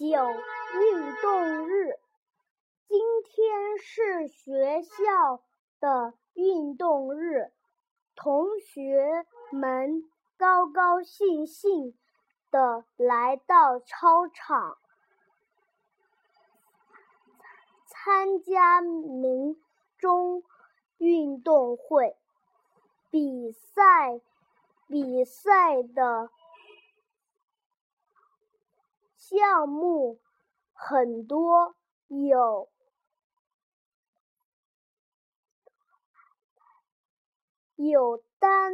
九运动日，今天是学校的运动日，同学们高高兴兴的来到操场，参加民中运动会。比赛，比赛的。项目很多，有有单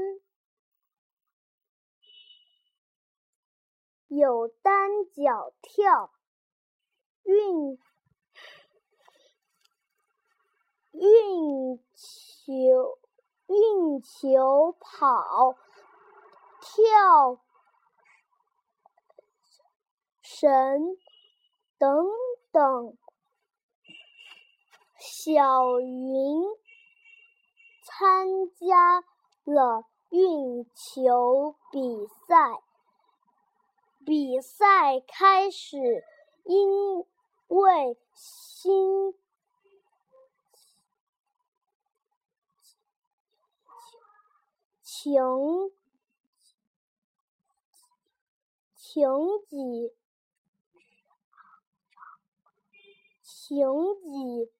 有单脚跳、运运球、运球跑、跳。神等等，小云参加了运球比赛。比赛开始，因为心情情急。请几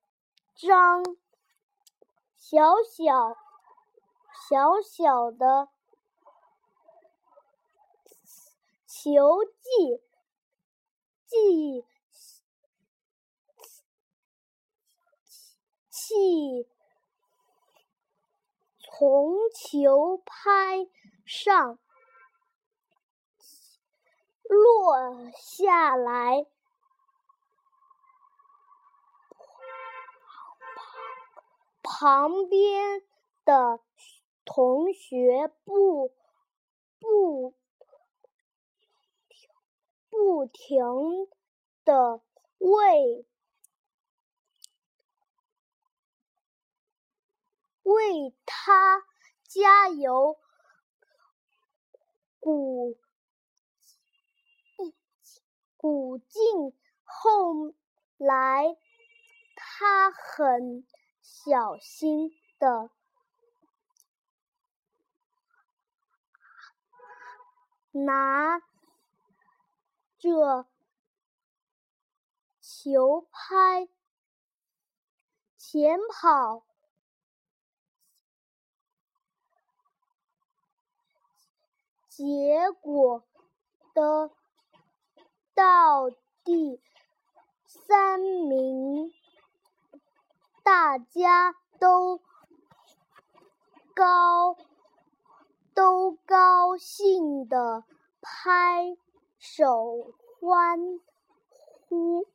张小小小小的球技技气从球拍上落下来。旁边的同学不不不停的为为他加油，鼓鼓劲。后来他很。小心的拿着球拍前跑，结果得到第三名。大家都高都高兴地拍手欢呼。